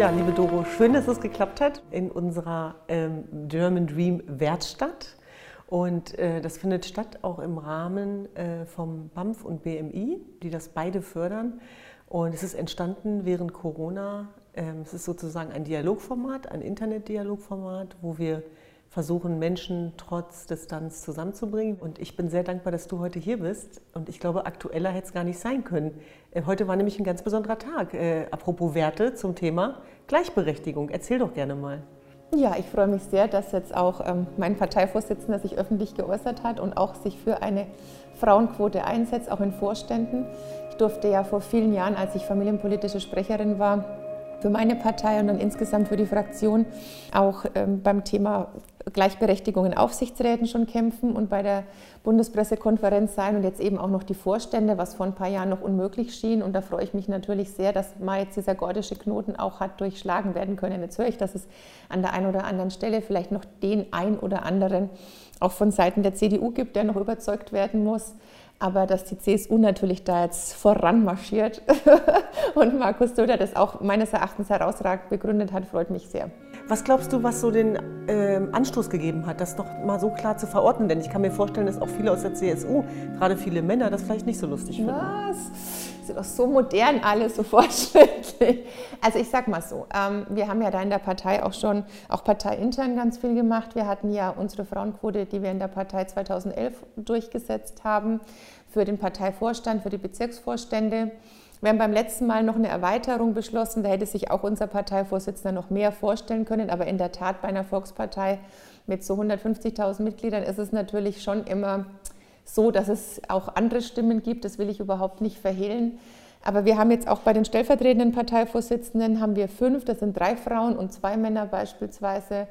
Ja, liebe Doro, schön, dass es geklappt hat in unserer ähm, German Dream Werkstatt. Und äh, das findet statt auch im Rahmen äh, vom BAMF und BMI, die das beide fördern. Und es ist entstanden während Corona. Ähm, es ist sozusagen ein Dialogformat, ein Internetdialogformat, wo wir versuchen, Menschen trotz Distanz zusammenzubringen. Und ich bin sehr dankbar, dass du heute hier bist. Und ich glaube, aktueller hätte es gar nicht sein können. Äh, heute war nämlich ein ganz besonderer Tag. Äh, apropos Werte zum Thema Gleichberechtigung. Erzähl doch gerne mal. Ja, ich freue mich sehr, dass jetzt auch ähm, mein Parteivorsitzender sich öffentlich geäußert hat und auch sich für eine Frauenquote einsetzt, auch in Vorständen. Ich durfte ja vor vielen Jahren, als ich familienpolitische Sprecherin war, für meine Partei und dann insgesamt für die Fraktion auch ähm, beim Thema Gleichberechtigung in Aufsichtsräten schon kämpfen und bei der Bundespressekonferenz sein und jetzt eben auch noch die Vorstände, was vor ein paar Jahren noch unmöglich schien. Und da freue ich mich natürlich sehr, dass mal jetzt dieser gordische Knoten auch hat durchschlagen werden können. Jetzt höre ich, dass es an der einen oder anderen Stelle vielleicht noch den ein oder anderen auch von Seiten der CDU gibt, der noch überzeugt werden muss. Aber dass die CSU natürlich da jetzt voranmarschiert und Markus Söder das auch meines Erachtens herausragend begründet hat, freut mich sehr. Was glaubst du, was so den äh, Anstoß gegeben hat, das doch mal so klar zu verorten? Denn ich kann mir vorstellen, dass auch viele aus der CSU, gerade viele Männer, das vielleicht nicht so lustig finden. Was? Sind doch so modern alle, so fortschrittlich. Also ich sag mal so, ähm, wir haben ja da in der Partei auch schon, auch parteiintern ganz viel gemacht. Wir hatten ja unsere Frauenquote, die wir in der Partei 2011 durchgesetzt haben für den Parteivorstand, für die Bezirksvorstände. Wir haben beim letzten Mal noch eine Erweiterung beschlossen, da hätte sich auch unser Parteivorsitzender noch mehr vorstellen können, aber in der Tat bei einer Volkspartei mit so 150.000 Mitgliedern ist es natürlich schon immer so, dass es auch andere Stimmen gibt, das will ich überhaupt nicht verhehlen. Aber wir haben jetzt auch bei den stellvertretenden Parteivorsitzenden haben wir fünf, das sind drei Frauen und zwei Männer beispielsweise.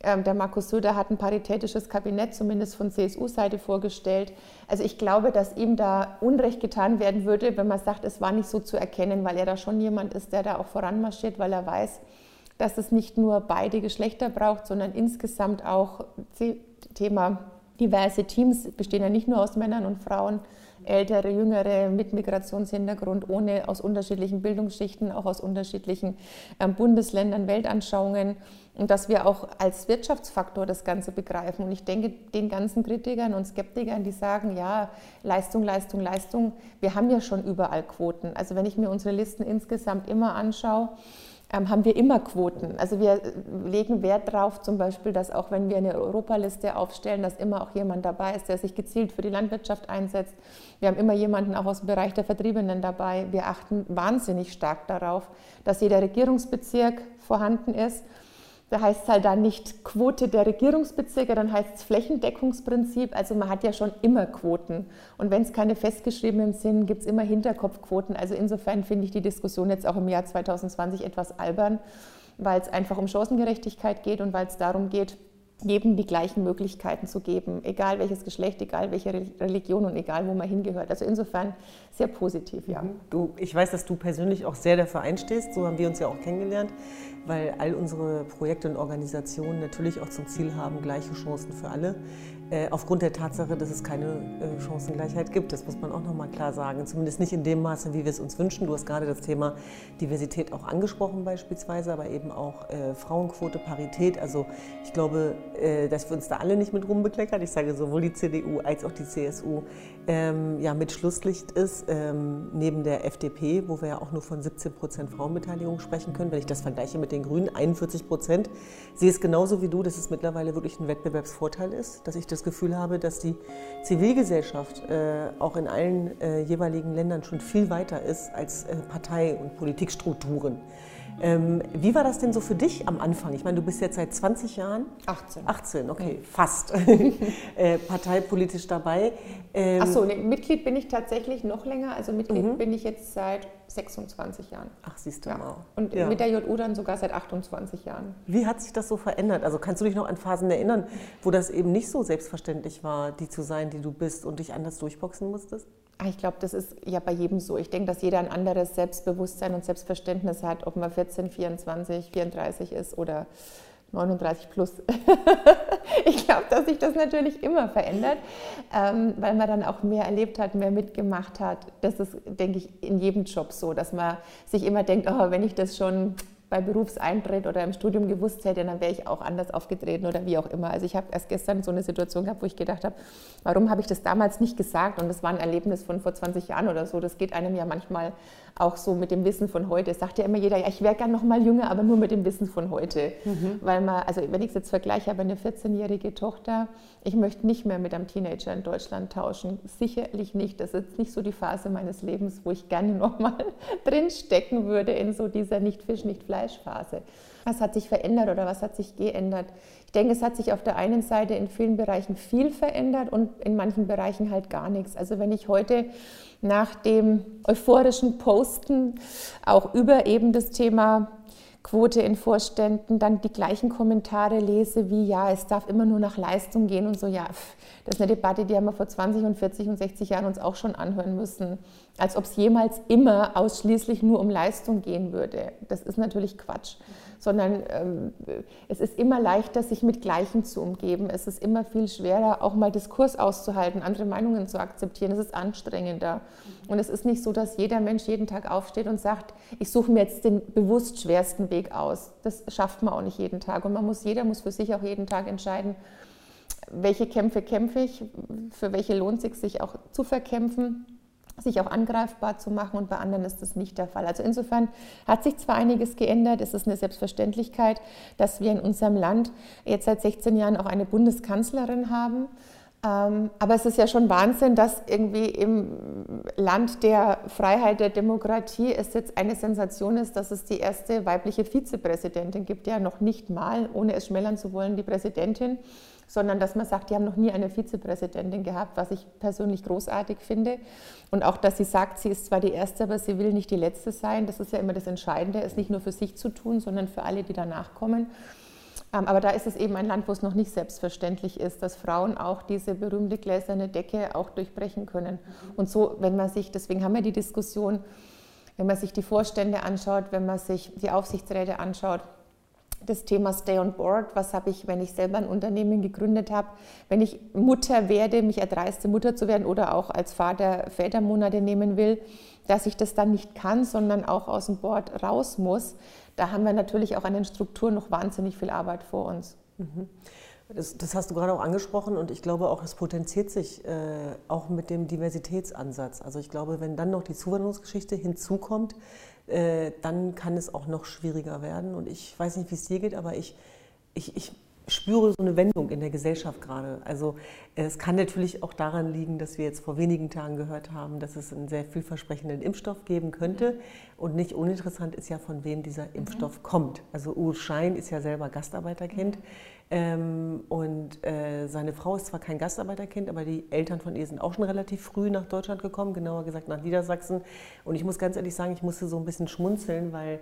Ähm, der Markus Söder hat ein paritätisches Kabinett, zumindest von CSU-Seite, vorgestellt. Also ich glaube, dass ihm da Unrecht getan werden würde, wenn man sagt, es war nicht so zu erkennen, weil er da schon jemand ist, der da auch voranmarschiert, weil er weiß, dass es nicht nur beide Geschlechter braucht, sondern insgesamt auch Thema diverse Teams bestehen ja nicht nur aus Männern und Frauen, ältere, jüngere mit Migrationshintergrund, ohne aus unterschiedlichen Bildungsschichten, auch aus unterschiedlichen ähm, Bundesländern, Weltanschauungen und dass wir auch als Wirtschaftsfaktor das Ganze begreifen. Und ich denke, den ganzen Kritikern und Skeptikern, die sagen, ja, Leistung, Leistung, Leistung, wir haben ja schon überall Quoten. Also wenn ich mir unsere Listen insgesamt immer anschaue, haben wir immer Quoten. Also wir äh, legen Wert darauf, zum Beispiel, dass auch wenn wir eine Europaliste aufstellen, dass immer auch jemand dabei ist, der sich gezielt für die Landwirtschaft einsetzt. Wir haben immer jemanden auch aus dem Bereich der Vertriebenen dabei. Wir achten wahnsinnig stark darauf, dass jeder Regierungsbezirk vorhanden ist da heißt es halt dann nicht Quote der Regierungsbezirke, dann heißt es Flächendeckungsprinzip. Also man hat ja schon immer Quoten. Und wenn es keine festgeschriebenen sind, gibt es immer Hinterkopfquoten. Also insofern finde ich die Diskussion jetzt auch im Jahr 2020 etwas albern, weil es einfach um Chancengerechtigkeit geht und weil es darum geht, jedem die gleichen Möglichkeiten zu geben, egal welches Geschlecht, egal welche Religion und egal wo man hingehört. Also insofern sehr positiv, ja. Mhm. Du, ich weiß, dass du persönlich auch sehr dafür einstehst, so haben wir uns ja auch kennengelernt, weil all unsere Projekte und Organisationen natürlich auch zum Ziel haben, gleiche Chancen für alle. Äh, aufgrund der Tatsache, dass es keine äh, Chancengleichheit gibt. Das muss man auch noch mal klar sagen. Zumindest nicht in dem Maße, wie wir es uns wünschen. Du hast gerade das Thema Diversität auch angesprochen beispielsweise, aber eben auch äh, Frauenquote, Parität. Also ich glaube, äh, dass wir uns da alle nicht mit rumbekleckern. Ich sage sowohl die CDU als auch die CSU ähm, ja mit Schlusslicht ist, ähm, neben der FDP, wo wir ja auch nur von 17 Prozent Frauenbeteiligung sprechen können. Wenn ich das vergleiche mit den Grünen, 41 Prozent, sehe es genauso wie du, dass es mittlerweile wirklich ein Wettbewerbsvorteil ist, dass ich das Gefühl habe, dass die Zivilgesellschaft äh, auch in allen äh, jeweiligen Ländern schon viel weiter ist als äh, Partei- und Politikstrukturen. Ähm, wie war das denn so für dich am Anfang? Ich meine, du bist jetzt seit 20 Jahren? 18. 18, okay, mhm. fast. äh, parteipolitisch dabei. Ähm, Achso, nee, Mitglied bin ich tatsächlich noch länger. Also Mitglied mhm. bin ich jetzt seit 26 Jahren. Ach, siehst du ja. mal. Und ja. mit der JU dann sogar seit 28 Jahren. Wie hat sich das so verändert? Also kannst du dich noch an Phasen erinnern, wo das eben nicht so selbstverständlich war, die zu sein, die du bist und dich anders durchboxen musstest? Ah, ich glaube, das ist ja bei jedem so. Ich denke, dass jeder ein anderes Selbstbewusstsein und Selbstverständnis hat, ob man 14, 24, 34 ist oder 39 plus. ich glaube, dass sich das natürlich immer verändert, ähm, weil man dann auch mehr erlebt hat, mehr mitgemacht hat. Das ist, denke ich, in jedem Job so, dass man sich immer denkt, oh, wenn ich das schon bei Berufseintritt oder im Studium gewusst hätte, dann wäre ich auch anders aufgetreten oder wie auch immer. Also ich habe erst gestern so eine Situation gehabt, wo ich gedacht habe, warum habe ich das damals nicht gesagt? Und das war ein Erlebnis von vor 20 Jahren oder so. Das geht einem ja manchmal auch so mit dem Wissen von heute. Es sagt ja immer jeder, ja, ich wäre gern noch mal jünger, aber nur mit dem Wissen von heute. Mhm. Weil man, also wenn ich es jetzt vergleiche, habe eine 14-jährige Tochter, ich möchte nicht mehr mit einem Teenager in Deutschland tauschen. Sicherlich nicht. Das ist nicht so die Phase meines Lebens, wo ich gerne noch mal drin stecken würde in so dieser nicht Fisch, nicht Fleisch Phase. Was hat sich verändert oder was hat sich geändert? Ich denke, es hat sich auf der einen Seite in vielen Bereichen viel verändert und in manchen Bereichen halt gar nichts. Also wenn ich heute nach dem euphorischen Posten auch über eben das Thema Quote in Vorständen dann die gleichen Kommentare lese wie, ja, es darf immer nur nach Leistung gehen und so, ja, das ist eine Debatte, die haben wir vor 20 und 40 und 60 Jahren uns auch schon anhören müssen, als ob es jemals immer ausschließlich nur um Leistung gehen würde. Das ist natürlich Quatsch sondern ähm, es ist immer leichter, sich mit Gleichen zu umgeben. Es ist immer viel schwerer, auch mal Diskurs auszuhalten, andere Meinungen zu akzeptieren. Es ist anstrengender. Und es ist nicht so, dass jeder Mensch jeden Tag aufsteht und sagt, ich suche mir jetzt den bewusst schwersten Weg aus. Das schafft man auch nicht jeden Tag. Und man muss, jeder muss für sich auch jeden Tag entscheiden, welche Kämpfe kämpfe ich, für welche lohnt es sich, sich auch zu verkämpfen sich auch angreifbar zu machen und bei anderen ist das nicht der Fall. Also insofern hat sich zwar einiges geändert, es ist eine Selbstverständlichkeit, dass wir in unserem Land jetzt seit 16 Jahren auch eine Bundeskanzlerin haben. Ähm, aber es ist ja schon Wahnsinn, dass irgendwie im Land der Freiheit, der Demokratie es jetzt eine Sensation ist, dass es die erste weibliche Vizepräsidentin gibt, ja noch nicht mal, ohne es schmälern zu wollen, die Präsidentin sondern dass man sagt, die haben noch nie eine Vizepräsidentin gehabt, was ich persönlich großartig finde. Und auch, dass sie sagt, sie ist zwar die Erste, aber sie will nicht die Letzte sein. Das ist ja immer das Entscheidende, es nicht nur für sich zu tun, sondern für alle, die danach kommen. Ähm, aber da ist es eben ein Land, wo es noch nicht selbstverständlich ist, dass Frauen auch diese berühmte gläserne Decke auch durchbrechen können. Und so, wenn man sich, deswegen haben wir die Diskussion, wenn man sich die Vorstände anschaut, wenn man sich die Aufsichtsräte anschaut, das Thema Stay on Board. Was habe ich, wenn ich selber ein Unternehmen gegründet habe? Wenn ich Mutter werde, mich erdreiste, Mutter zu werden oder auch als Vater Vätermonate nehmen will, dass ich das dann nicht kann, sondern auch aus dem Board raus muss. Da haben wir natürlich auch an den Strukturen noch wahnsinnig viel Arbeit vor uns. Mhm. Das, das, hast du gerade auch angesprochen und ich glaube auch, es potenziert sich äh, auch mit dem Diversitätsansatz. Also ich glaube, wenn dann noch die Zuwanderungsgeschichte hinzukommt, äh, dann kann es auch noch schwieriger werden. Und ich weiß nicht, wie es dir geht, aber ich, ich, ich spüre so eine Wendung in der Gesellschaft gerade. Also es kann natürlich auch daran liegen, dass wir jetzt vor wenigen Tagen gehört haben, dass es einen sehr vielversprechenden Impfstoff geben könnte. Und nicht uninteressant ist ja, von wem dieser Impfstoff kommt. Also Uwe Schein ist ja selber Gastarbeiterkind. Ähm, und äh, seine Frau ist zwar kein Gastarbeiterkind, aber die Eltern von ihr sind auch schon relativ früh nach Deutschland gekommen, genauer gesagt nach Niedersachsen. Und ich muss ganz ehrlich sagen, ich musste so ein bisschen schmunzeln, weil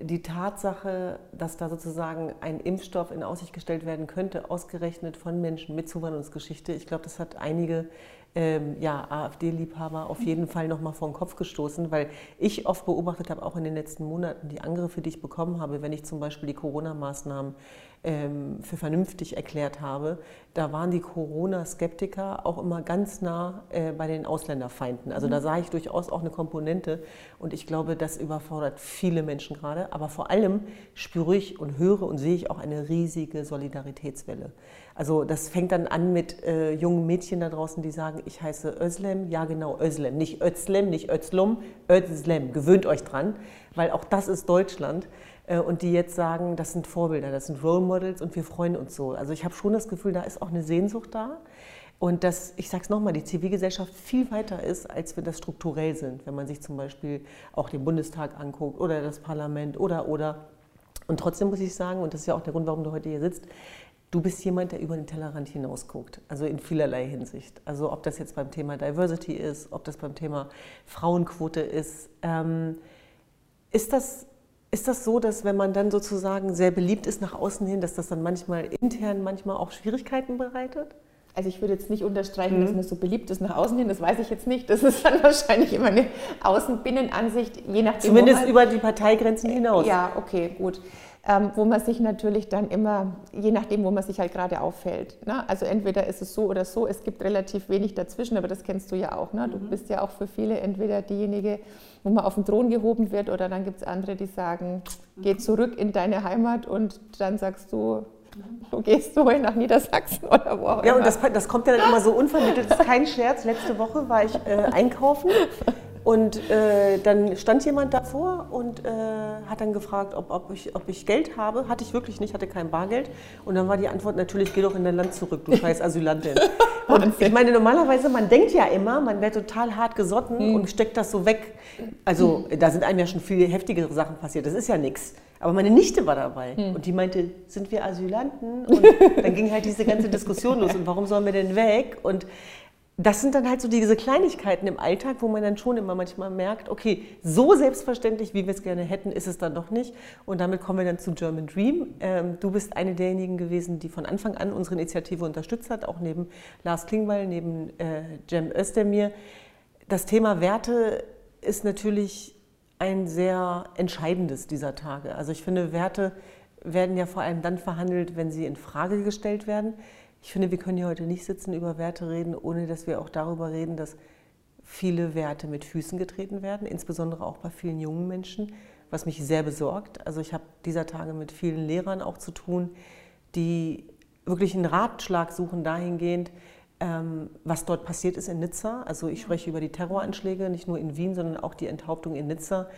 die Tatsache, dass da sozusagen ein Impfstoff in Aussicht gestellt werden könnte, ausgerechnet von Menschen mit Zuwanderungsgeschichte, ich glaube, das hat einige ähm, ja, AfD-Liebhaber auf jeden Fall nochmal vor den Kopf gestoßen, weil ich oft beobachtet habe, auch in den letzten Monaten, die Angriffe, die ich bekommen habe, wenn ich zum Beispiel die Corona-Maßnahmen ähm, für vernünftig erklärt habe, da waren die Corona-Skeptiker auch immer ganz nah äh, bei den Ausländerfeinden. Also da mhm. sah ich durchaus auch eine Komponente und ich glaube, das überfordert viele Menschen gerade. Aber vor allem spüre ich und höre und sehe ich auch eine riesige Solidaritätswelle. Also das fängt dann an mit äh, jungen Mädchen da draußen, die sagen, ich heiße Özlem, ja genau Özlem, nicht Özlem, nicht Özlum, Özlem, gewöhnt euch dran, weil auch das ist Deutschland. Äh, und die jetzt sagen, das sind Vorbilder, das sind Role Models und wir freuen uns so. Also ich habe schon das Gefühl, da ist auch eine Sehnsucht da. Und dass, ich sage es nochmal, die Zivilgesellschaft viel weiter ist, als wir das strukturell sind. Wenn man sich zum Beispiel auch den Bundestag anguckt oder das Parlament oder, oder. Und trotzdem muss ich sagen, und das ist ja auch der Grund, warum du heute hier sitzt, du bist jemand, der über den Tellerrand hinausguckt. Also in vielerlei Hinsicht. Also ob das jetzt beim Thema Diversity ist, ob das beim Thema Frauenquote ist. Ähm, ist das ist das so, dass wenn man dann sozusagen sehr beliebt ist nach außen hin, dass das dann manchmal intern manchmal auch Schwierigkeiten bereitet? Also ich würde jetzt nicht unterstreichen, mhm. dass man so beliebt ist nach außen hin, das weiß ich jetzt nicht. Das ist dann wahrscheinlich immer eine Außen-Binnen-Ansicht, je nachdem. Zumindest über die Parteigrenzen hinaus. Ja, okay, gut. Ähm, wo man sich natürlich dann immer, je nachdem, wo man sich halt gerade auffällt. Ne? Also entweder ist es so oder so, es gibt relativ wenig dazwischen, aber das kennst du ja auch. Ne? Du mhm. bist ja auch für viele entweder diejenige, wo man auf den Thron gehoben wird, oder dann gibt es andere, die sagen, geh zurück in deine Heimat und dann sagst du, Du gehst du nach Niedersachsen oder wo auch Ja, und das, das, kommt ja dann immer so unvermittelt. Das ist kein Scherz. Letzte Woche war ich äh, einkaufen und äh, dann stand jemand davor und äh, hat dann gefragt, ob, ob, ich, ob ich Geld habe. Hatte ich wirklich nicht, hatte kein Bargeld. Und dann war die Antwort natürlich, geh doch in dein Land zurück, du scheiß Asylantin. und ich meine, normalerweise, man denkt ja immer, man wäre total hart gesotten hm. und steckt das so weg. Also da sind einem ja schon viel heftigere Sachen passiert. Das ist ja nichts. Aber meine Nichte war dabei hm. und die meinte, sind wir Asylanten? Und dann ging halt diese ganze Diskussion los und warum sollen wir denn weg? Und das sind dann halt so diese Kleinigkeiten im Alltag, wo man dann schon immer manchmal merkt, okay, so selbstverständlich, wie wir es gerne hätten, ist es dann doch nicht. Und damit kommen wir dann zu German Dream. Ähm, du bist eine derjenigen gewesen, die von Anfang an unsere Initiative unterstützt hat, auch neben Lars Klingbeil, neben äh, Cem Özdemir. Das Thema Werte ist natürlich ein sehr entscheidendes dieser Tage. Also ich finde, Werte werden ja vor allem dann verhandelt, wenn sie in Frage gestellt werden. Ich finde, wir können hier heute nicht sitzen, über Werte reden, ohne dass wir auch darüber reden, dass viele Werte mit Füßen getreten werden, insbesondere auch bei vielen jungen Menschen, was mich sehr besorgt. Also ich habe dieser Tage mit vielen Lehrern auch zu tun, die wirklich einen Ratschlag suchen dahingehend, ähm, was dort passiert ist in Nizza. Also ich spreche über die Terroranschläge, nicht nur in Wien, sondern auch die Enthauptung in Nizza,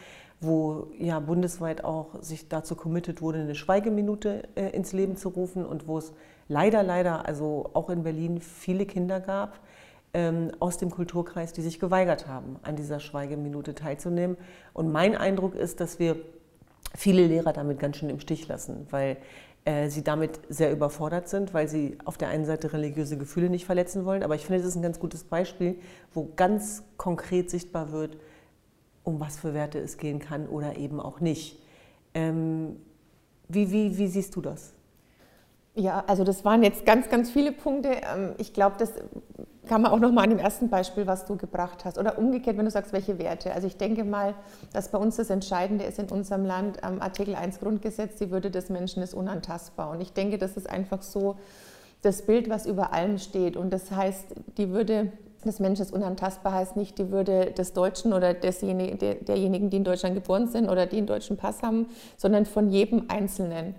wo ja bundesweit auch sich dazu committed wurde, eine Schweigeminute äh, ins Leben zu rufen und wo es leider, leider, also auch in Berlin viele Kinder gab ähm, aus dem Kulturkreis, die sich geweigert haben, an dieser Schweigeminute teilzunehmen. Und mein Eindruck ist, dass wir viele Lehrer damit ganz schön im Stich lassen, weil äh, sie damit sehr überfordert sind, weil sie auf der einen Seite religiöse Gefühle nicht verletzen wollen. Aber ich finde, das ist ein ganz gutes Beispiel, wo ganz konkret sichtbar wird, um was für Werte es gehen kann oder eben auch nicht. Ähm, wie, wie, wie siehst du das? Ja, also das waren jetzt ganz, ganz viele Punkte. Ähm, ich glaube, das kann man auch noch mal an dem ersten Beispiel, was du gebracht hast. Oder umgekehrt, wenn du sagst, welche Werte. Also ich denke mal, dass bei uns das Entscheidende ist in unserem Land, am Artikel 1 Grundgesetz, die Würde des Menschen ist unantastbar. Und ich denke, das ist einfach so das Bild, was über allem steht. Und das heißt, die Würde des Menschen ist unantastbar heißt nicht die Würde des Deutschen oder desjenigen, derjenigen, die in Deutschland geboren sind oder die einen deutschen Pass haben, sondern von jedem Einzelnen.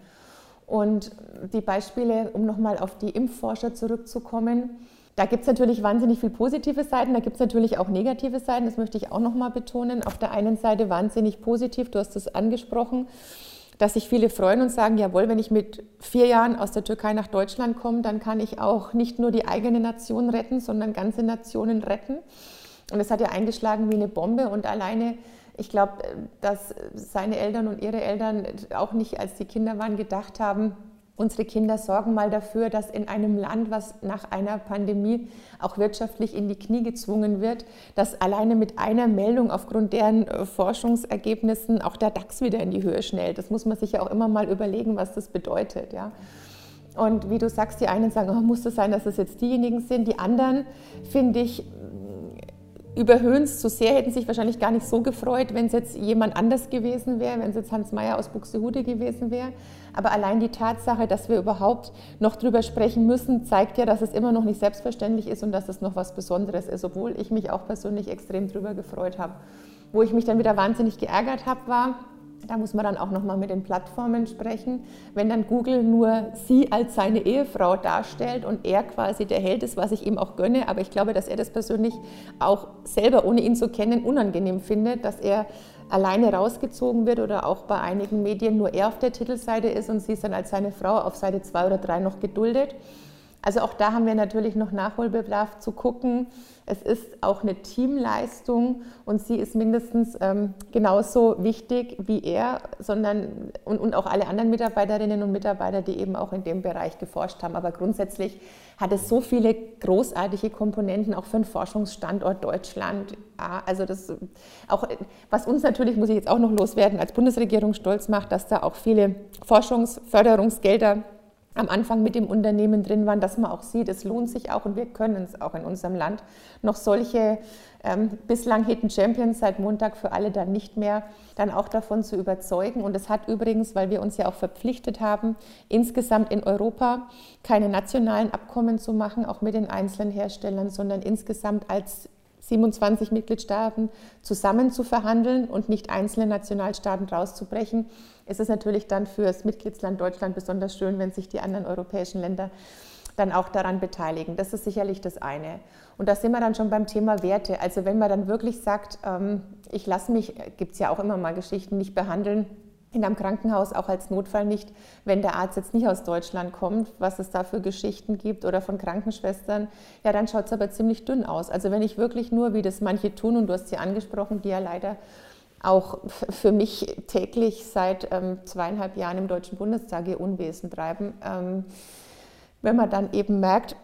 Und die Beispiele, um nochmal auf die Impfforscher zurückzukommen, da gibt es natürlich wahnsinnig viele positive Seiten, da gibt es natürlich auch negative Seiten, das möchte ich auch nochmal betonen. Auf der einen Seite wahnsinnig positiv, du hast es angesprochen, dass sich viele freuen und sagen, jawohl, wenn ich mit vier Jahren aus der Türkei nach Deutschland komme, dann kann ich auch nicht nur die eigene Nation retten, sondern ganze Nationen retten. Und es hat ja eingeschlagen wie eine Bombe und alleine ich glaube, dass seine Eltern und ihre Eltern auch nicht, als die Kinder waren, gedacht haben, unsere Kinder sorgen mal dafür, dass in einem Land, was nach einer Pandemie auch wirtschaftlich in die Knie gezwungen wird, dass alleine mit einer Meldung aufgrund deren äh, Forschungsergebnissen auch der DAX wieder in die Höhe schnellt. Das muss man sich ja auch immer mal überlegen, was das bedeutet. Ja. Und wie du sagst, die einen sagen, oh, muss es sein, dass es jetzt diejenigen sind. Die anderen, finde ich, überhöhen es zu sehr, hätten sich wahrscheinlich gar nicht so gefreut, wenn es jetzt jemand anders gewesen wäre, wenn es jetzt Hans Mayer aus Buxtehude gewesen wäre. Aber allein die Tatsache, dass wir überhaupt noch drüber sprechen müssen, zeigt ja, dass es immer noch nicht selbstverständlich ist und dass es noch was Besonderes ist, obwohl ich mich auch persönlich extrem drüber gefreut habe. Wo ich mich dann wieder wahnsinnig geärgert habe, war, da muss man dann auch nochmal mit den Plattformen sprechen. Wenn dann Google nur sie als seine Ehefrau darstellt und er quasi der Held ist, was ich ihm auch gönne, aber ich glaube, dass er das persönlich auch selber, ohne ihn zu kennen, unangenehm findet, dass er alleine rausgezogen wird oder auch bei einigen Medien nur er auf der Titelseite ist und sie ist dann als seine Frau auf Seite 2 oder 3 noch geduldet. Also auch da haben wir natürlich noch Nachholbedarf zu gucken. Es ist auch eine Teamleistung und sie ist mindestens ähm, genauso wichtig wie er, sondern und, und auch alle anderen Mitarbeiterinnen und Mitarbeiter, die eben auch in dem Bereich geforscht haben. Aber grundsätzlich hat es so viele großartige Komponenten auch für einen Forschungsstandort Deutschland. Also das auch was uns natürlich muss ich jetzt auch noch loswerden als Bundesregierung stolz macht, dass da auch viele Forschungsförderungsgelder am Anfang mit dem Unternehmen drin waren, dass man auch sieht, es lohnt sich auch und wir können es auch in unserem Land, noch solche ähm, bislang Hidden Champions seit Montag für alle dann nicht mehr, dann auch davon zu überzeugen. Und es hat übrigens, weil wir uns ja auch verpflichtet haben, insgesamt in Europa keine nationalen Abkommen zu machen, auch mit den einzelnen Herstellern, sondern insgesamt als 27 Mitgliedstaaten zusammen zu verhandeln und nicht einzelne Nationalstaaten rauszubrechen, ist es natürlich dann für das Mitgliedsland Deutschland besonders schön, wenn sich die anderen europäischen Länder dann auch daran beteiligen. Das ist sicherlich das eine. Und da sind wir dann schon beim Thema Werte. Also wenn man dann wirklich sagt, ähm, ich lasse mich, gibt es ja auch immer mal Geschichten, nicht behandeln, in einem Krankenhaus auch als Notfall nicht, wenn der Arzt jetzt nicht aus Deutschland kommt, was es da für Geschichten gibt oder von Krankenschwestern, ja, dann schaut es aber ziemlich dünn aus. Also wenn ich wirklich nur, wie das manche tun, und du hast sie angesprochen, die ja leider auch für mich täglich seit ähm, zweieinhalb Jahren im Deutschen Bundestag ihr Unwesen treiben, ähm, wenn man dann eben merkt,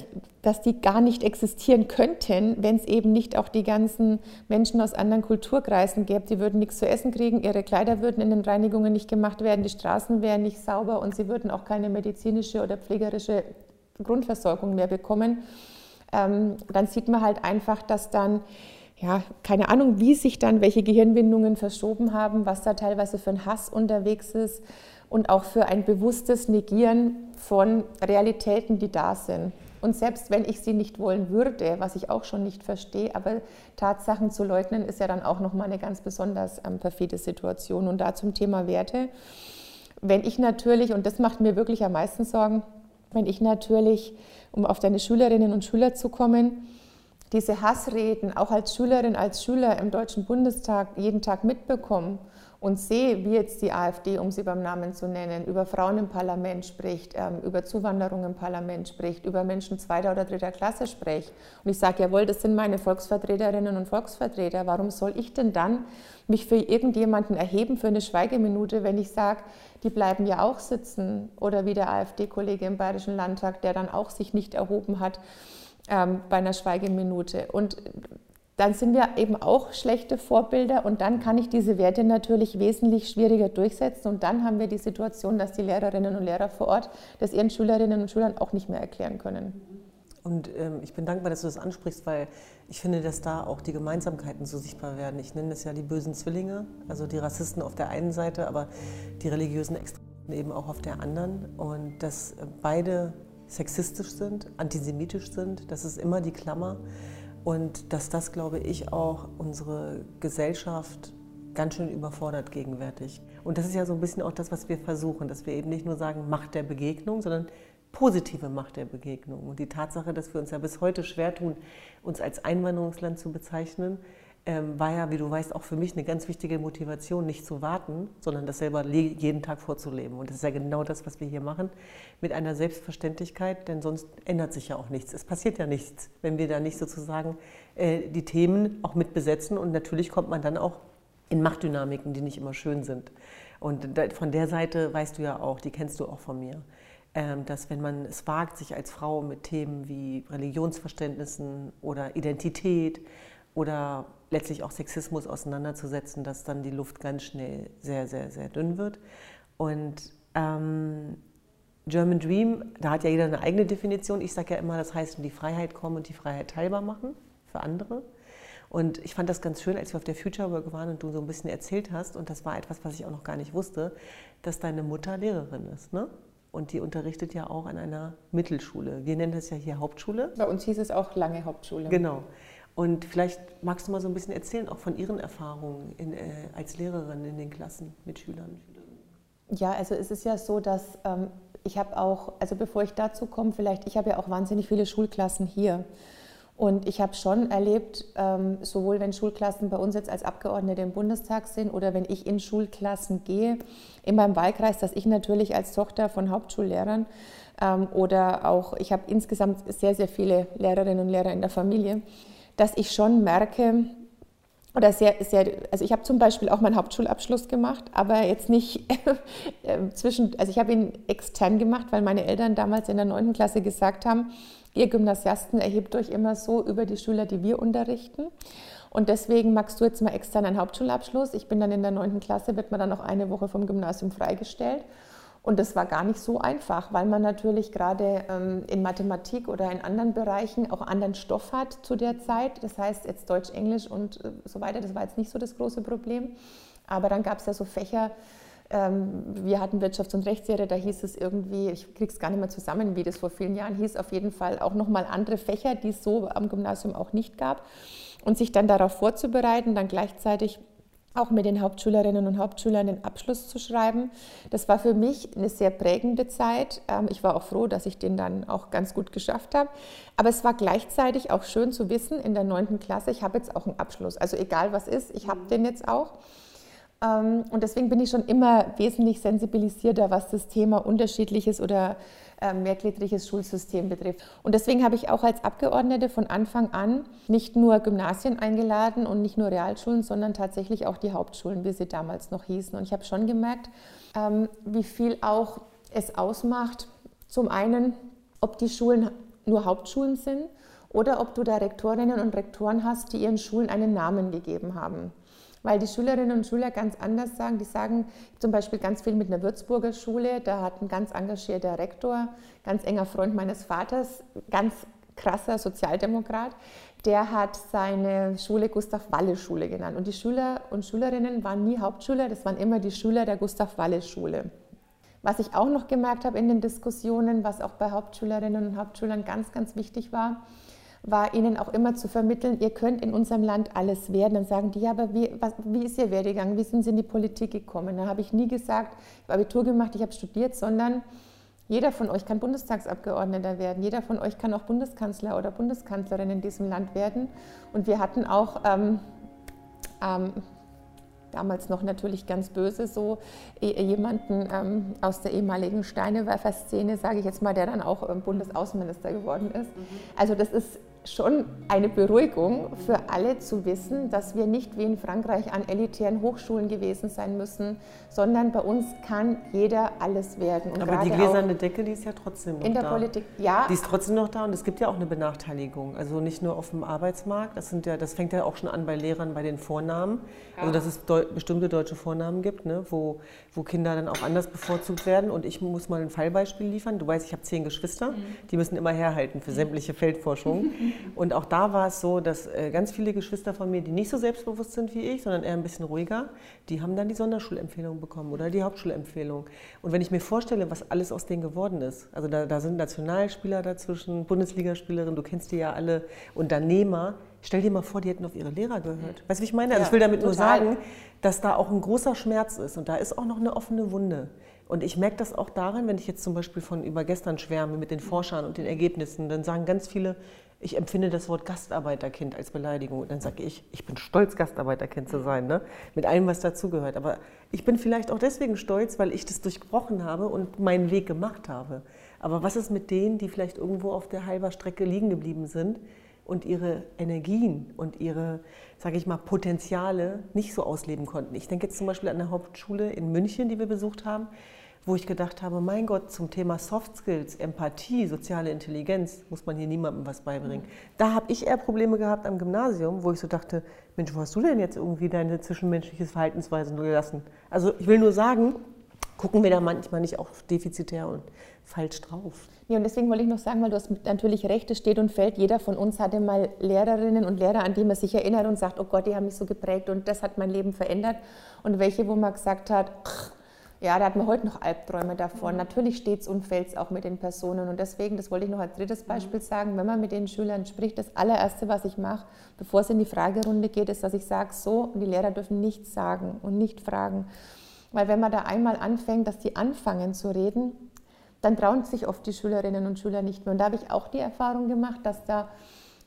dass die gar nicht existieren könnten, wenn es eben nicht auch die ganzen Menschen aus anderen Kulturkreisen gäbe. Die würden nichts zu essen kriegen, ihre Kleider würden in den Reinigungen nicht gemacht werden, die Straßen wären nicht sauber und sie würden auch keine medizinische oder pflegerische Grundversorgung mehr bekommen. Ähm, dann sieht man halt einfach, dass dann ja, keine Ahnung, wie sich dann welche Gehirnwindungen verschoben haben, was da teilweise für ein Hass unterwegs ist und auch für ein bewusstes Negieren von Realitäten, die da sind. Und selbst wenn ich sie nicht wollen würde, was ich auch schon nicht verstehe, aber Tatsachen zu leugnen, ist ja dann auch nochmal eine ganz besonders ähm, perfide Situation. Und da zum Thema Werte. Wenn ich natürlich, und das macht mir wirklich am meisten Sorgen, wenn ich natürlich, um auf deine Schülerinnen und Schüler zu kommen, diese Hassreden auch als Schülerin, als Schüler im Deutschen Bundestag jeden Tag mitbekomme und sehe, wie jetzt die AfD, um sie beim Namen zu nennen, über Frauen im Parlament spricht, ähm, über Zuwanderung im Parlament spricht, über Menschen zweiter oder dritter Klasse spricht. Und ich sage, jawohl, das sind meine Volksvertreterinnen und Volksvertreter. Warum soll ich denn dann mich für irgendjemanden erheben für eine Schweigeminute, wenn ich sage, die bleiben ja auch sitzen? Oder wie der AfD-Kollege im Bayerischen Landtag, der dann auch sich nicht erhoben hat ähm, bei einer Schweigeminute. Und dann sind wir eben auch schlechte Vorbilder und dann kann ich diese Werte natürlich wesentlich schwieriger durchsetzen und dann haben wir die Situation, dass die Lehrerinnen und Lehrer vor Ort das ihren Schülerinnen und Schülern auch nicht mehr erklären können. Und ähm, ich bin dankbar, dass du das ansprichst, weil ich finde, dass da auch die Gemeinsamkeiten so sichtbar werden. Ich nenne das ja die bösen Zwillinge, also die Rassisten auf der einen Seite, aber die religiösen Extremisten eben auch auf der anderen. Und dass beide sexistisch sind, antisemitisch sind, das ist immer die Klammer. Und dass das, glaube ich, auch unsere Gesellschaft ganz schön überfordert gegenwärtig. Und das ist ja so ein bisschen auch das, was wir versuchen, dass wir eben nicht nur sagen Macht der Begegnung, sondern positive Macht der Begegnung. Und die Tatsache, dass wir uns ja bis heute schwer tun, uns als Einwanderungsland zu bezeichnen, ähm, war ja, wie du weißt, auch für mich eine ganz wichtige Motivation, nicht zu warten, sondern das selber jeden Tag vorzuleben. Und das ist ja genau das, was wir hier machen, mit einer Selbstverständlichkeit, denn sonst ändert sich ja auch nichts. Es passiert ja nichts, wenn wir da nicht sozusagen äh, die Themen auch mit besetzen. Und natürlich kommt man dann auch in Machtdynamiken, die nicht immer schön sind. Und von der Seite weißt du ja auch, die kennst du auch von mir ähm, dass wenn man es wagt, sich als Frau mit Themen wie Religionsverständnissen oder Identität oder letztlich auch Sexismus auseinanderzusetzen, dass dann die Luft ganz schnell sehr, sehr, sehr dünn wird. Und ähm, German Dream, da hat ja jeder eine eigene Definition. Ich sage ja immer, das heißt, in die Freiheit kommen und die Freiheit teilbar machen für andere. Und ich fand das ganz schön, als wir auf der Future Work waren und du so ein bisschen erzählt hast, und das war etwas, was ich auch noch gar nicht wusste, dass deine Mutter Lehrerin ist. Ne? Und die unterrichtet ja auch an einer Mittelschule. Wir nennen das ja hier Hauptschule. Bei uns hieß es auch lange Hauptschule. Genau. Und vielleicht magst du mal so ein bisschen erzählen, auch von Ihren Erfahrungen in, äh, als Lehrerin in den Klassen mit Schülern. Ja, also es ist ja so, dass ähm, ich habe auch, also bevor ich dazu komme, vielleicht, ich habe ja auch wahnsinnig viele Schulklassen hier. Und ich habe schon erlebt, ähm, sowohl wenn Schulklassen bei uns jetzt als Abgeordnete im Bundestag sind oder wenn ich in Schulklassen gehe, in meinem Wahlkreis, dass ich natürlich als Tochter von Hauptschullehrern ähm, oder auch, ich habe insgesamt sehr, sehr viele Lehrerinnen und Lehrer in der Familie, dass ich schon merke, oder sehr, sehr, also ich habe zum Beispiel auch meinen Hauptschulabschluss gemacht, aber jetzt nicht äh, zwischen, also ich habe ihn extern gemacht, weil meine Eltern damals in der 9. Klasse gesagt haben, ihr Gymnasiasten erhebt euch immer so über die Schüler, die wir unterrichten. Und deswegen magst du jetzt mal extern einen Hauptschulabschluss. Ich bin dann in der 9. Klasse, wird man dann noch eine Woche vom Gymnasium freigestellt. Und das war gar nicht so einfach, weil man natürlich gerade ähm, in Mathematik oder in anderen Bereichen auch anderen Stoff hat zu der Zeit. Das heißt jetzt Deutsch, Englisch und äh, so weiter, das war jetzt nicht so das große Problem. Aber dann gab es ja so Fächer, ähm, wir hatten Wirtschafts- und Rechtslehre, da hieß es irgendwie, ich kriege es gar nicht mehr zusammen, wie das vor vielen Jahren hieß, auf jeden Fall auch nochmal andere Fächer, die es so am Gymnasium auch nicht gab. Und sich dann darauf vorzubereiten, dann gleichzeitig auch mit den Hauptschülerinnen und Hauptschülern den Abschluss zu schreiben. Das war für mich eine sehr prägende Zeit. Ähm, ich war auch froh, dass ich den dann auch ganz gut geschafft habe. Aber es war gleichzeitig auch schön zu wissen, in der neunten Klasse, ich habe jetzt auch einen Abschluss. Also egal was ist, ich habe den jetzt auch. Ähm, und deswegen bin ich schon immer wesentlich sensibilisierter, was das Thema unterschiedliches oder mehrgliedriges Schulsystem betrifft. Und deswegen habe ich auch als Abgeordnete von Anfang an nicht nur Gymnasien eingeladen und nicht nur Realschulen, sondern tatsächlich auch die Hauptschulen, wie sie damals noch hießen. Und ich habe schon gemerkt, ähm, wie viel auch es ausmacht, zum einen, ob die Schulen nur Hauptschulen sind oder ob du da Rektorinnen und Rektoren hast, die ihren Schulen einen Namen gegeben haben weil die Schülerinnen und Schüler ganz anders sagen. Die sagen zum Beispiel ganz viel mit einer Würzburger Schule, da hat ein ganz engagierter Rektor, ganz enger Freund meines Vaters, ganz krasser Sozialdemokrat, der hat seine Schule Gustav Walle Schule genannt. Und die Schüler und Schülerinnen waren nie Hauptschüler, das waren immer die Schüler der Gustav Walle Schule. Was ich auch noch gemerkt habe in den Diskussionen, was auch bei Hauptschülerinnen und Hauptschülern ganz, ganz wichtig war, war ihnen auch immer zu vermitteln, ihr könnt in unserem Land alles werden. Dann sagen die, ja, aber wie, was, wie ist Ihr Werdegang? Wie sind Sie in die Politik gekommen? Da habe ich nie gesagt, ich habe Abitur gemacht, ich habe studiert, sondern jeder von euch kann Bundestagsabgeordneter werden. Jeder von euch kann auch Bundeskanzler oder Bundeskanzlerin in diesem Land werden. Und wir hatten auch ähm, ähm, damals noch natürlich ganz böse, so e, jemanden ähm, aus der ehemaligen Steinewerfer-Szene, sage ich jetzt mal, der dann auch ähm, Bundesaußenminister geworden ist. Mhm. Also das ist schon eine Beruhigung für alle zu wissen, dass wir nicht wie in Frankreich an elitären Hochschulen gewesen sein müssen, sondern bei uns kann jeder alles werden. Und Aber die gläserne Decke, die ist ja trotzdem noch da. In der. Politik, ja. Die ist trotzdem noch da und es gibt ja auch eine Benachteiligung. Also nicht nur auf dem Arbeitsmarkt, das, sind ja, das fängt ja auch schon an bei Lehrern bei den Vornamen. Ja. Also dass es deu bestimmte deutsche Vornamen gibt, ne, wo, wo Kinder dann auch anders bevorzugt werden. Und ich muss mal ein Fallbeispiel liefern. Du weißt, ich habe zehn Geschwister, mhm. die müssen immer herhalten für sämtliche Feldforschungen. Und auch da war es so, dass äh, ganz viele Geschwister von mir, die nicht so selbstbewusst sind wie ich, sondern eher ein bisschen ruhiger, die haben dann die Sonderschulempfehlung bekommen oder die Hauptschulempfehlung. Und wenn ich mir vorstelle, was alles aus denen geworden ist, also da, da sind Nationalspieler dazwischen, Bundesligaspielerinnen, du kennst die ja alle, Unternehmer, Stell dir mal vor, die hätten auf ihre Lehrer gehört. Weißt du, wie ich meine? Also ja, ich will damit total. nur sagen, dass da auch ein großer Schmerz ist und da ist auch noch eine offene Wunde. Und ich merke das auch daran, wenn ich jetzt zum Beispiel von über gestern schwärme mit den Forschern und den Ergebnissen, dann sagen ganz viele, ich empfinde das Wort Gastarbeiterkind als Beleidigung. Und dann sage ich, ich bin stolz, Gastarbeiterkind zu sein, ne? mit allem, was dazugehört. Aber ich bin vielleicht auch deswegen stolz, weil ich das durchbrochen habe und meinen Weg gemacht habe. Aber was ist mit denen, die vielleicht irgendwo auf der halber Strecke liegen geblieben sind und ihre Energien und ihre, sage ich mal, Potenziale nicht so ausleben konnten? Ich denke jetzt zum Beispiel an eine Hauptschule in München, die wir besucht haben wo ich gedacht habe, mein Gott, zum Thema Soft Skills, Empathie, soziale Intelligenz muss man hier niemandem was beibringen. Da habe ich eher Probleme gehabt am Gymnasium, wo ich so dachte, Mensch, wo hast du denn jetzt irgendwie deine zwischenmenschliche Verhaltensweise nur gelassen? Also ich will nur sagen, gucken wir da manchmal nicht auch defizitär und falsch drauf. Ja, und deswegen wollte ich noch sagen, weil du hast natürlich recht, es steht und fällt, jeder von uns hatte mal Lehrerinnen und Lehrer, an die man sich erinnert und sagt, oh Gott, die haben mich so geprägt und das hat mein Leben verändert. Und welche, wo man gesagt hat, ja, da hat man heute noch Albträume davon. Mhm. Natürlich steht es und fällt es auch mit den Personen. Und deswegen, das wollte ich noch als drittes Beispiel sagen, wenn man mit den Schülern spricht, das allererste, was ich mache, bevor es in die Fragerunde geht, ist, dass ich sage, so, und die Lehrer dürfen nichts sagen und nicht fragen. Weil wenn man da einmal anfängt, dass die anfangen zu reden, dann trauen sich oft die Schülerinnen und Schüler nicht mehr. Und da habe ich auch die Erfahrung gemacht, dass da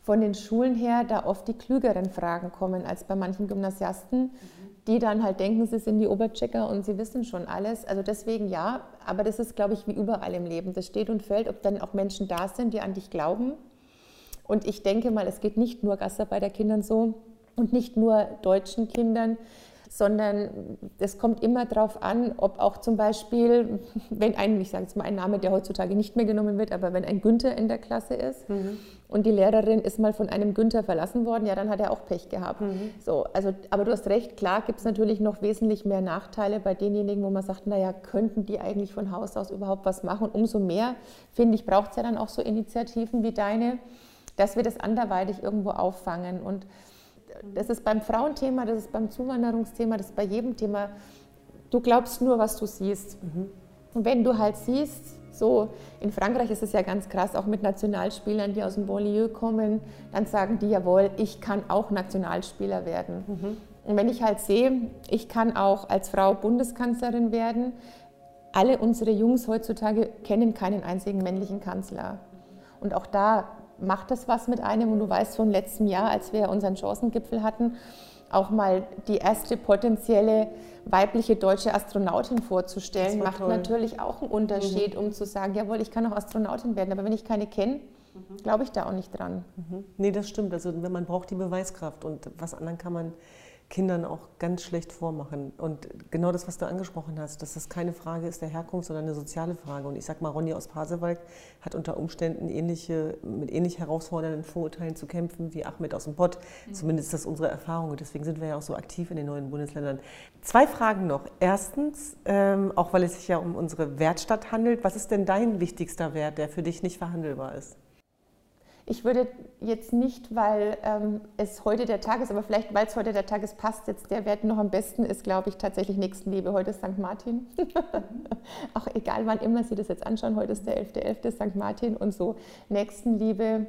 von den Schulen her da oft die klügeren Fragen kommen als bei manchen Gymnasiasten. Mhm die dann halt denken, sie sind die Oberchecker und sie wissen schon alles. Also deswegen ja, aber das ist, glaube ich, wie überall im Leben. Das steht und fällt, ob dann auch Menschen da sind, die an dich glauben. Und ich denke mal, es geht nicht nur Gastarbeiterkindern so und nicht nur deutschen Kindern, sondern es kommt immer darauf an, ob auch zum Beispiel, wenn ein, ich sage jetzt mal ein Name, der heutzutage nicht mehr genommen wird, aber wenn ein Günther in der Klasse ist mhm. und die Lehrerin ist mal von einem Günther verlassen worden, ja, dann hat er auch Pech gehabt. Mhm. So, also, aber du hast recht, klar gibt es natürlich noch wesentlich mehr Nachteile bei denjenigen, wo man sagt, naja, könnten die eigentlich von Haus aus überhaupt was machen? Und umso mehr, finde ich, braucht es ja dann auch so Initiativen wie deine, dass wir das anderweitig irgendwo auffangen. Und das ist beim Frauenthema, das ist beim Zuwanderungsthema, das ist bei jedem Thema. Du glaubst nur, was du siehst. Mhm. Und wenn du halt siehst, so in Frankreich ist es ja ganz krass, auch mit Nationalspielern, die aus dem Banlieue kommen, dann sagen die, jawohl, ich kann auch Nationalspieler werden. Mhm. Und wenn ich halt sehe, ich kann auch als Frau Bundeskanzlerin werden, alle unsere Jungs heutzutage kennen keinen einzigen männlichen Kanzler. Und auch da macht das was mit einem. Und du weißt vom letzten Jahr, als wir unseren Chancengipfel hatten, auch mal die erste potenzielle weibliche deutsche Astronautin vorzustellen, macht toll. natürlich auch einen Unterschied, mhm. um zu sagen, jawohl, ich kann auch Astronautin werden. Aber wenn ich keine kenne, mhm. glaube ich da auch nicht dran. Mhm. Nee, das stimmt. Also man braucht die Beweiskraft und was anderen kann man Kindern auch ganz schlecht vormachen. Und genau das, was du angesprochen hast, dass das keine Frage ist der Herkunft, sondern eine soziale Frage. Und ich sag mal, Ronny aus Pasewalk hat unter Umständen ähnliche, mit ähnlich herausfordernden Vorurteilen zu kämpfen wie Ahmed aus dem Pott. Mhm. Zumindest ist das unsere Erfahrung. Und deswegen sind wir ja auch so aktiv in den neuen Bundesländern. Zwei Fragen noch. Erstens, ähm, auch weil es sich ja um unsere Wertstadt handelt, was ist denn dein wichtigster Wert, der für dich nicht verhandelbar ist? Ich würde jetzt nicht, weil ähm, es heute der Tag ist, aber vielleicht, weil es heute der Tag ist, passt jetzt der Wert noch am besten, ist, glaube ich, tatsächlich Nächstenliebe. Heute ist St. Martin. Auch egal, wann immer Sie das jetzt anschauen, heute ist der 11.11. .11. St. Martin und so. Nächstenliebe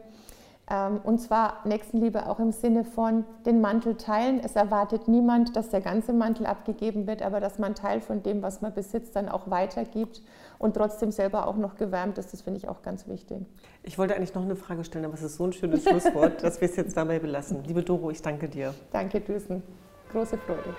ähm, und zwar Nächstenliebe auch im Sinne von den Mantel teilen. Es erwartet niemand, dass der ganze Mantel abgegeben wird, aber dass man Teil von dem, was man besitzt, dann auch weitergibt und trotzdem selber auch noch gewärmt ist. Das finde ich auch ganz wichtig. Ich wollte eigentlich noch eine Frage stellen, aber es ist so ein schönes Schlusswort, dass wir es jetzt dabei belassen. Liebe Doro, ich danke dir. Danke, Düsen. Große Freude.